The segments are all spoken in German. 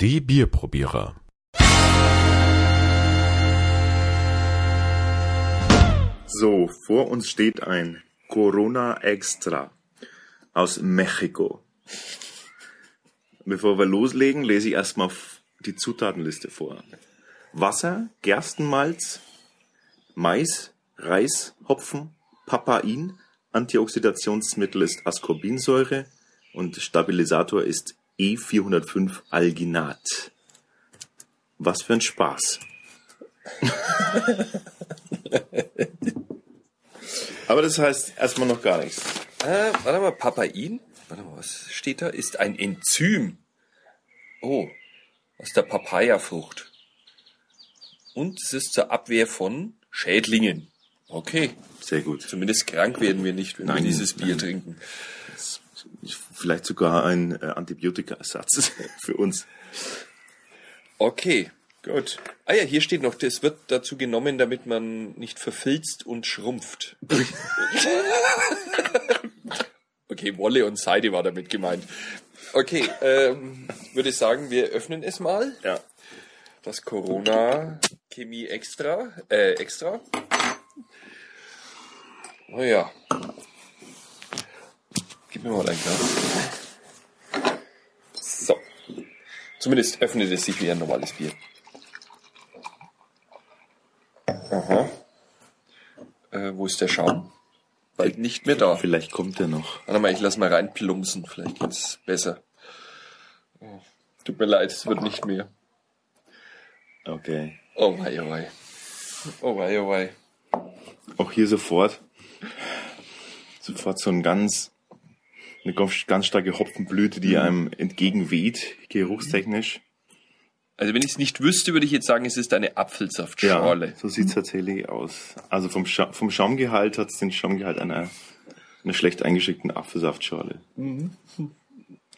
Die Bierprobierer. So, vor uns steht ein Corona Extra aus Mexiko. Bevor wir loslegen, lese ich erstmal die Zutatenliste vor. Wasser, Gerstenmalz, Mais, Reis, Hopfen, Papain, Antioxidationsmittel ist Ascorbinsäure und Stabilisator ist E405 Alginat. Was für ein Spaß. Aber das heißt erstmal noch gar nichts. Äh, warte mal, Papain? Warte mal, was steht da? Ist ein Enzym. Oh, aus der Papayafrucht. Und es ist zur Abwehr von Schädlingen. Okay, Sehr gut. zumindest krank werden wir nicht, wenn Nein, wir dieses Bier nein. trinken. Vielleicht sogar ein äh, Antibiotikaersatz für uns. Okay. Gut. Ah ja, hier steht noch, das wird dazu genommen, damit man nicht verfilzt und schrumpft. okay, Wolle und Seide war damit gemeint. Okay, ähm, würde sagen, wir öffnen es mal. Ja. Das Corona Chemie Extra, äh, Extra. Oh ja. Gib mir mal dein Glas. So. Zumindest öffnet es sich wie ein normales Bier. Aha. Äh, wo ist der Schaum? Bald nicht mehr da. Vielleicht kommt er noch. Warte mal, ich lass mal reinplumpsen, vielleicht geht's besser. Oh, tut mir leid, es wird nicht mehr. Okay. Oh wei, oh wei. Oh wei, oh wei. Auch hier sofort. Sofort so ein ganz, eine ganz, starke Hopfenblüte, die einem entgegenweht, geruchstechnisch. Also wenn ich es nicht wüsste, würde ich jetzt sagen, es ist eine Apfelsaftschorle. so sieht's tatsächlich aus. Also vom, Scha vom Schaumgehalt hat's den Schaumgehalt einer, einer schlecht eingeschickten Apfelsaftschorle.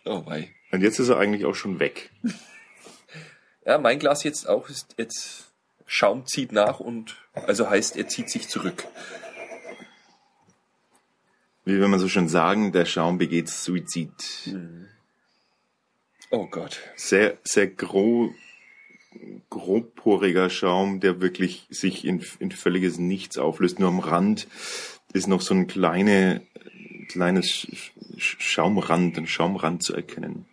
Oh wei. Und jetzt ist er eigentlich auch schon weg. Ja, mein Glas jetzt auch ist jetzt Schaum zieht nach und also heißt, er zieht sich zurück. Wie wenn man so schön sagen, der Schaum begeht Suizid. Oh Gott. sehr, sehr gro grobporiger Schaum, der wirklich sich in, in völliges Nichts auflöst. Nur am Rand ist noch so ein kleine, kleines Sch- Sch- Schaumrand, ein Schaumrand zu erkennen.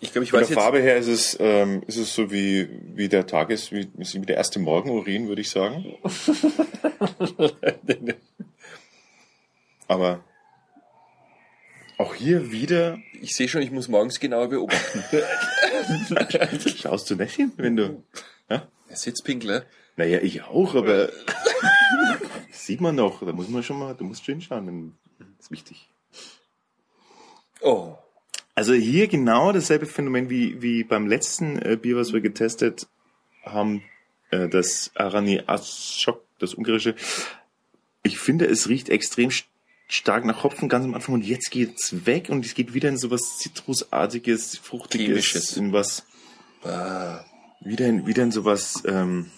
Ich glaube, ich Von weiß der jetzt. Farbe her ist es, ähm, ist es so wie, wie der Tages, wie, wie der erste Morgenurin, würde ich sagen. Aber auch hier wieder Ich sehe schon, ich muss morgens genauer beobachten. Schaust du nicht hin, wenn du... Ja? Er sitzt Pinkler. Naja, ich auch, aber sieht man noch. Da muss man schon mal, du musst schön schauen. wenn- Das ist wichtig. Oh. Also hier genau dasselbe Phänomen wie, wie beim letzten äh, Bier, was wir getestet haben, äh, das Arani Ashok, das ungarische. Ich finde, es riecht extrem st- stark nach Hopfen ganz am Anfang und jetzt geht's weg und es geht wieder in sowas Zitrusartiges, Fruchtiges, Chemisches. in was, Ah. wieder in, wieder in sowas, ähm,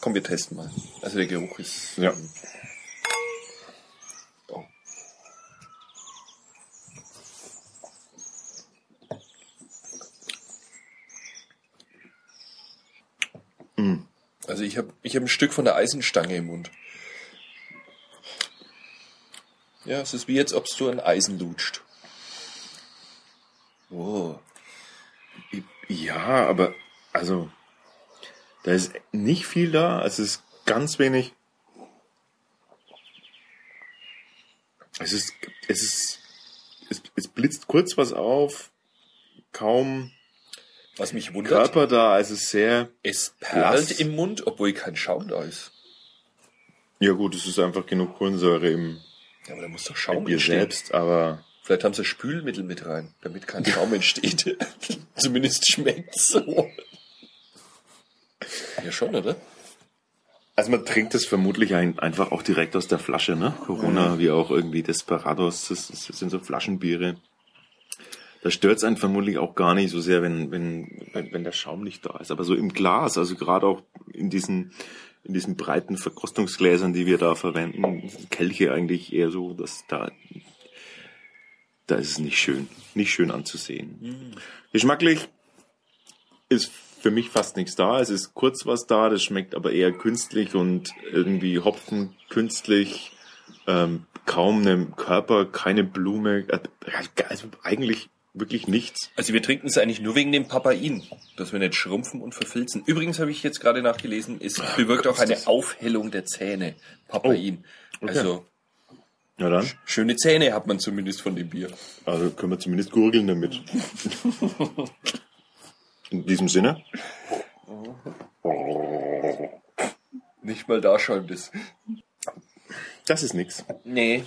Komm, wir testen mal. Also der Geruch ist. Ja. Oh. Also ich habe ich hab ein Stück von der Eisenstange im Mund. Ja, es ist wie jetzt, ob du ein Eisen lutscht. Oh. Ja, aber also da ist nicht viel da. Es ist ganz wenig. Es ist, es ist, es, es blitzt kurz was auf, kaum Was mich wundert, Körper da. Es ist sehr, es perlt blass. im Mund, obwohl kein Schaum da ist. ja gut, es ist einfach genug Kohlensäure im, Ja, aber da muss doch Schaum Bier entstehen. selbst, aber Vielleicht haben sie Spülmittel mit rein, damit kein Schaum entsteht. Zumindest schmeckt so. Ja, schon, oder? also man trinkt es vermutlich ein, einfach auch direkt aus der Flasche, ne? Corona, wie auch irgendwie Desperados, das, das sind so Flaschenbiere. Da stört's einen vermutlich auch gar nicht so sehr, wenn, wenn, wenn, wenn der Schaum nicht da ist. Aber so im Glas, also gerade auch in diesen, in diesen breiten Verkostungsgläsern, die wir da verwenden, Kelche eigentlich eher so, dass da, da ist es nicht schön, nicht schön anzusehen. Geschmacklich ist für mich fast nichts da. Es ist kurz was da, das schmeckt aber eher künstlich und irgendwie Hopfen künstlich, ähm, kaum einem Körper, keine Blume, äh, also eigentlich wirklich nichts. Also wir trinken es eigentlich nur wegen dem Papain, dass wir nicht schrumpfen und verfilzen. Übrigens habe ich jetzt gerade nachgelesen, es bewirkt auch eine Aufhellung der Zähne. Papain. Oh, okay. Also Ja dann, schöne Zähne hat man zumindest von dem Bier. also können wir zumindest gurgeln damit. In diesem Sinne, Nicht mal da schäumt es. das ist nix. Nee.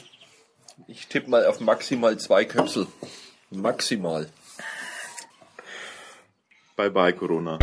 Ich tippe mal auf maximal zwei Köpsel. Maximal. Bye bye Corona.